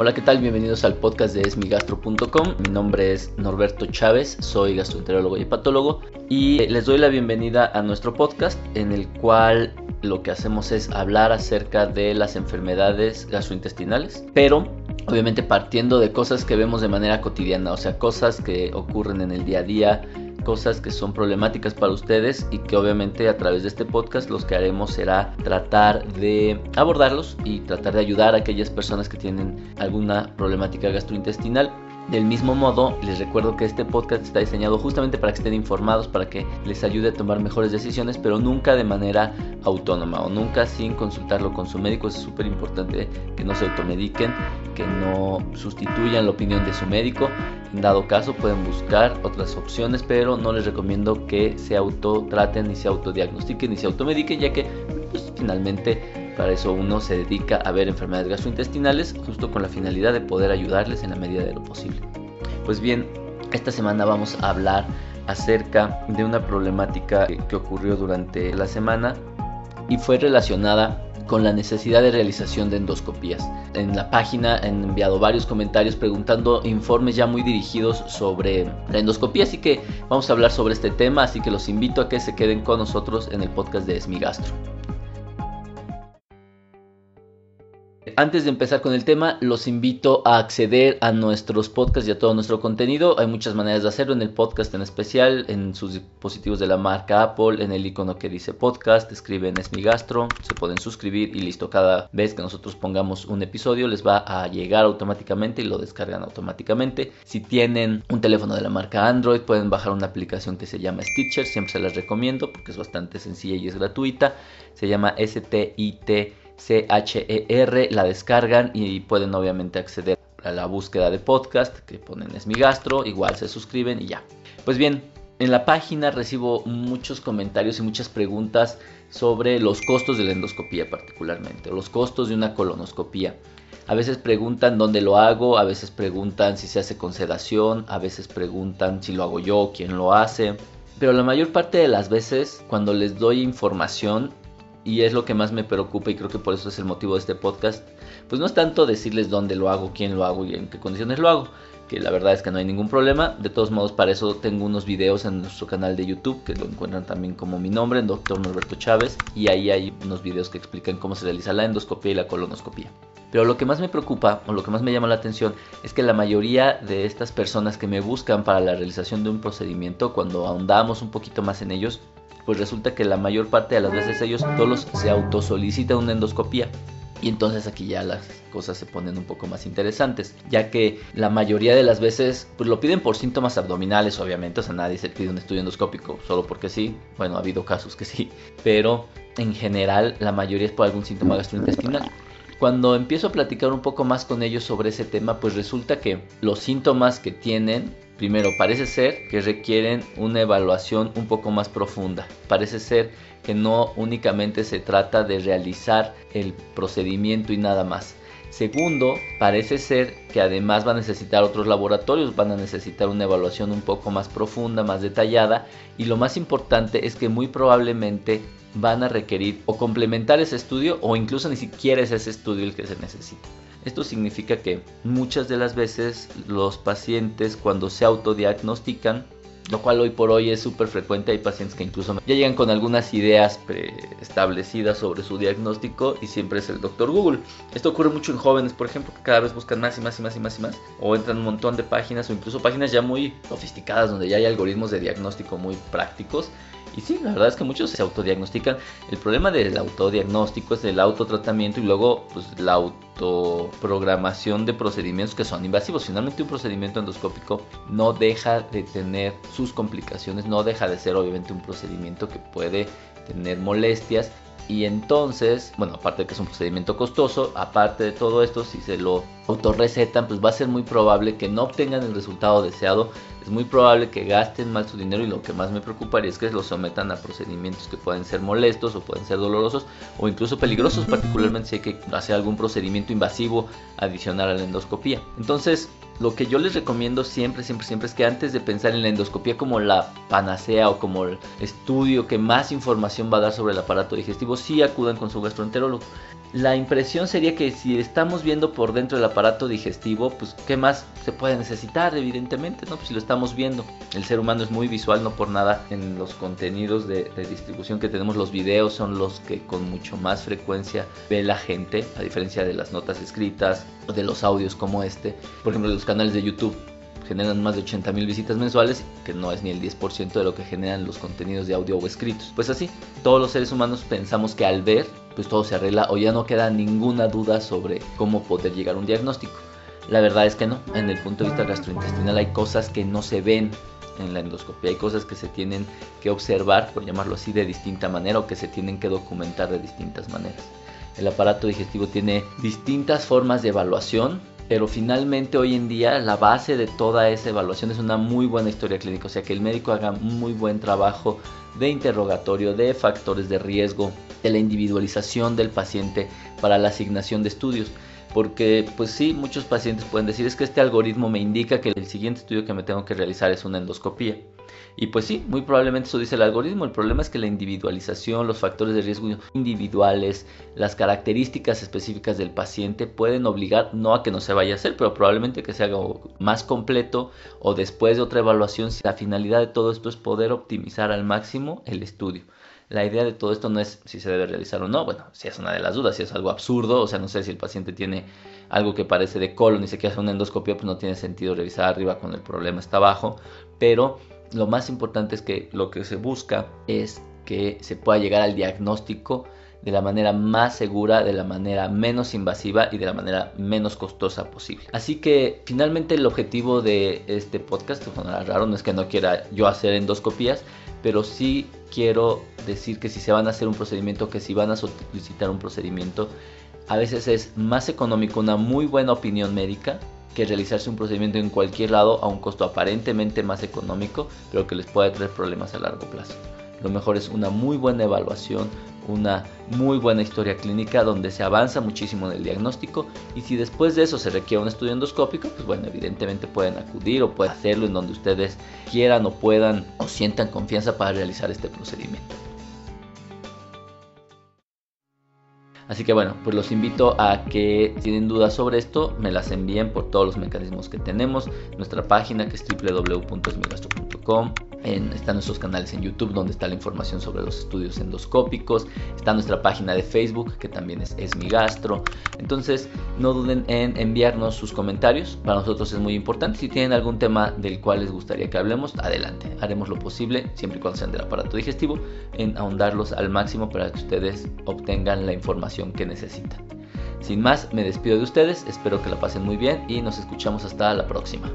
Hola, ¿qué tal? Bienvenidos al podcast de esmigastro.com. Mi nombre es Norberto Chávez, soy gastroenterólogo y hepatólogo y les doy la bienvenida a nuestro podcast en el cual lo que hacemos es hablar acerca de las enfermedades gastrointestinales, pero obviamente partiendo de cosas que vemos de manera cotidiana, o sea, cosas que ocurren en el día a día, cosas que son problemáticas para ustedes y que obviamente a través de este podcast los que haremos será tratar de abordarlos y tratar de ayudar a aquellas personas que tienen alguna problemática gastrointestinal del mismo modo, les recuerdo que este podcast está diseñado justamente para que estén informados, para que les ayude a tomar mejores decisiones, pero nunca de manera autónoma o nunca sin consultarlo con su médico. Es súper importante que no se automediquen, que no sustituyan la opinión de su médico. En dado caso, pueden buscar otras opciones, pero no les recomiendo que se autotraten, ni se autodiagnostiquen, ni se automediquen, ya que pues, finalmente para eso uno se dedica a ver enfermedades gastrointestinales justo con la finalidad de poder ayudarles en la medida de lo posible. Pues bien, esta semana vamos a hablar acerca de una problemática que ocurrió durante la semana y fue relacionada con la necesidad de realización de endoscopías. En la página han enviado varios comentarios preguntando informes ya muy dirigidos sobre la endoscopía, así que vamos a hablar sobre este tema, así que los invito a que se queden con nosotros en el podcast de Esmigastro. Antes de empezar con el tema, los invito a acceder a nuestros podcasts y a todo nuestro contenido. Hay muchas maneras de hacerlo en el podcast en especial, en sus dispositivos de la marca Apple, en el icono que dice podcast, escriben es mi gastro, se pueden suscribir y listo. Cada vez que nosotros pongamos un episodio les va a llegar automáticamente y lo descargan automáticamente. Si tienen un teléfono de la marca Android, pueden bajar una aplicación que se llama Stitcher, siempre se las recomiendo porque es bastante sencilla y es gratuita. Se llama STIT C-H-E-R, la descargan y pueden obviamente acceder a la búsqueda de podcast que ponen es mi gastro, igual se suscriben y ya. Pues bien, en la página recibo muchos comentarios y muchas preguntas sobre los costos de la endoscopía particularmente, los costos de una colonoscopía. A veces preguntan dónde lo hago, a veces preguntan si se hace con sedación, a veces preguntan si lo hago yo, quién lo hace. Pero la mayor parte de las veces cuando les doy información y es lo que más me preocupa y creo que por eso es el motivo de este podcast, pues no es tanto decirles dónde lo hago, quién lo hago y en qué condiciones lo hago, que la verdad es que no hay ningún problema. De todos modos, para eso tengo unos videos en nuestro canal de YouTube que lo encuentran también como mi nombre, en Dr. Norberto Chávez, y ahí hay unos videos que explican cómo se realiza la endoscopia y la colonoscopia. Pero lo que más me preocupa o lo que más me llama la atención es que la mayoría de estas personas que me buscan para la realización de un procedimiento, cuando ahondamos un poquito más en ellos, pues resulta que la mayor parte de las veces ellos todos se autosolicitan una endoscopía. Y entonces aquí ya las cosas se ponen un poco más interesantes, ya que la mayoría de las veces pues lo piden por síntomas abdominales, obviamente, o sea, nadie se pide un estudio endoscópico solo porque sí, bueno, ha habido casos que sí, pero en general la mayoría es por algún síntoma gastrointestinal. Cuando empiezo a platicar un poco más con ellos sobre ese tema, pues resulta que los síntomas que tienen Primero, parece ser que requieren una evaluación un poco más profunda. Parece ser que no únicamente se trata de realizar el procedimiento y nada más. Segundo, parece ser que además va a necesitar otros laboratorios, van a necesitar una evaluación un poco más profunda, más detallada y lo más importante es que muy probablemente van a requerir o complementar ese estudio o incluso ni siquiera es ese estudio el que se necesita. Esto significa que muchas de las veces los pacientes cuando se autodiagnostican, lo cual hoy por hoy es súper frecuente, hay pacientes que incluso ya llegan con algunas ideas preestablecidas sobre su diagnóstico y siempre es el doctor Google. Esto ocurre mucho en jóvenes, por ejemplo, que cada vez buscan más y más y más y más y más, o entran un montón de páginas o incluso páginas ya muy sofisticadas donde ya hay algoritmos de diagnóstico muy prácticos y sí, la verdad es que muchos se autodiagnostican. El problema del autodiagnóstico es el autotratamiento y luego pues, la autoprogramación de procedimientos que son invasivos. Finalmente un procedimiento endoscópico no deja de tener sus complicaciones, no deja de ser obviamente un procedimiento que puede tener molestias y entonces, bueno, aparte de que es un procedimiento costoso, aparte de todo esto, si se lo autorrecetan, pues va a ser muy probable que no obtengan el resultado deseado, es muy probable que gasten mal su dinero y lo que más me preocuparía es que lo sometan a procedimientos que pueden ser molestos o pueden ser dolorosos o incluso peligrosos, particularmente si hay que hacer algún procedimiento invasivo adicional a la endoscopía. Entonces, lo que yo les recomiendo siempre, siempre, siempre es que antes de pensar en la endoscopía como la panacea o como el estudio que más información va a dar sobre el aparato digestivo, sí acudan con su gastroenterólogo. La impresión sería que si estamos viendo por dentro del aparato digestivo, pues qué más se puede necesitar, evidentemente, ¿no? Pues si lo estamos viendo. El ser humano es muy visual, no por nada. En los contenidos de, distribución que tenemos, los videos son los que con mucho más frecuencia ve la gente, a diferencia de las notas escritas o de los audios como este. Por ejemplo, los canales de YouTube generan más de 80 mil visitas mensuales, que no es ni el 10% de lo que generan los contenidos de audio o escritos. Pues así, todos los seres humanos pensamos que al ver, pues todo se arregla o ya no queda ninguna duda sobre cómo poder llegar a un diagnóstico. La verdad es que no, en el punto de vista gastrointestinal hay cosas que no se ven en la endoscopia, hay cosas que se tienen que observar, por llamarlo así, de distinta manera o que se tienen que documentar de distintas maneras. El aparato digestivo tiene distintas formas de evaluación, pero finalmente hoy en día la base de toda esa evaluación es una muy buena historia clínica, o sea que el médico haga un muy buen trabajo de interrogatorio, de factores de riesgo, de la individualización del paciente para la asignación de estudios. Porque pues sí, muchos pacientes pueden decir es que este algoritmo me indica que el siguiente estudio que me tengo que realizar es una endoscopía. Y pues sí, muy probablemente eso dice el algoritmo. El problema es que la individualización, los factores de riesgo individuales, las características específicas del paciente pueden obligar no a que no se vaya a hacer, pero probablemente que se haga más completo o después de otra evaluación. La finalidad de todo esto es poder optimizar al máximo el estudio. La idea de todo esto no es si se debe realizar o no, bueno, si es una de las dudas, si es algo absurdo, o sea, no sé si el paciente tiene algo que parece de colon y se quiere hacer una endoscopia, pues no tiene sentido revisar arriba cuando el problema está abajo, pero lo más importante es que lo que se busca es que se pueda llegar al diagnóstico de la manera más segura, de la manera menos invasiva y de la manera menos costosa posible. Así que finalmente el objetivo de este podcast, bueno, raro, no es que no quiera yo hacer endoscopías, pero sí quiero decir que si se van a hacer un procedimiento, que si van a solicitar un procedimiento, a veces es más económico una muy buena opinión médica que realizarse un procedimiento en cualquier lado a un costo aparentemente más económico, pero que les puede traer problemas a largo plazo. Lo mejor es una muy buena evaluación, una muy buena historia clínica donde se avanza muchísimo en el diagnóstico y si después de eso se requiere un estudio endoscópico, pues bueno, evidentemente pueden acudir o pueden hacerlo en donde ustedes quieran o puedan o sientan confianza para realizar este procedimiento. Así que bueno, pues los invito a que si tienen dudas sobre esto, me las envíen por todos los mecanismos que tenemos. Nuestra página que es www.esmigastro.com están nuestros canales en YouTube donde está la información sobre los estudios endoscópicos. Está nuestra página de Facebook que también es, es mi gastro. Entonces no duden en enviarnos sus comentarios. Para nosotros es muy importante. Si tienen algún tema del cual les gustaría que hablemos, adelante. Haremos lo posible, siempre y cuando sean del aparato digestivo, en ahondarlos al máximo para que ustedes obtengan la información que necesitan. Sin más, me despido de ustedes. Espero que la pasen muy bien y nos escuchamos hasta la próxima.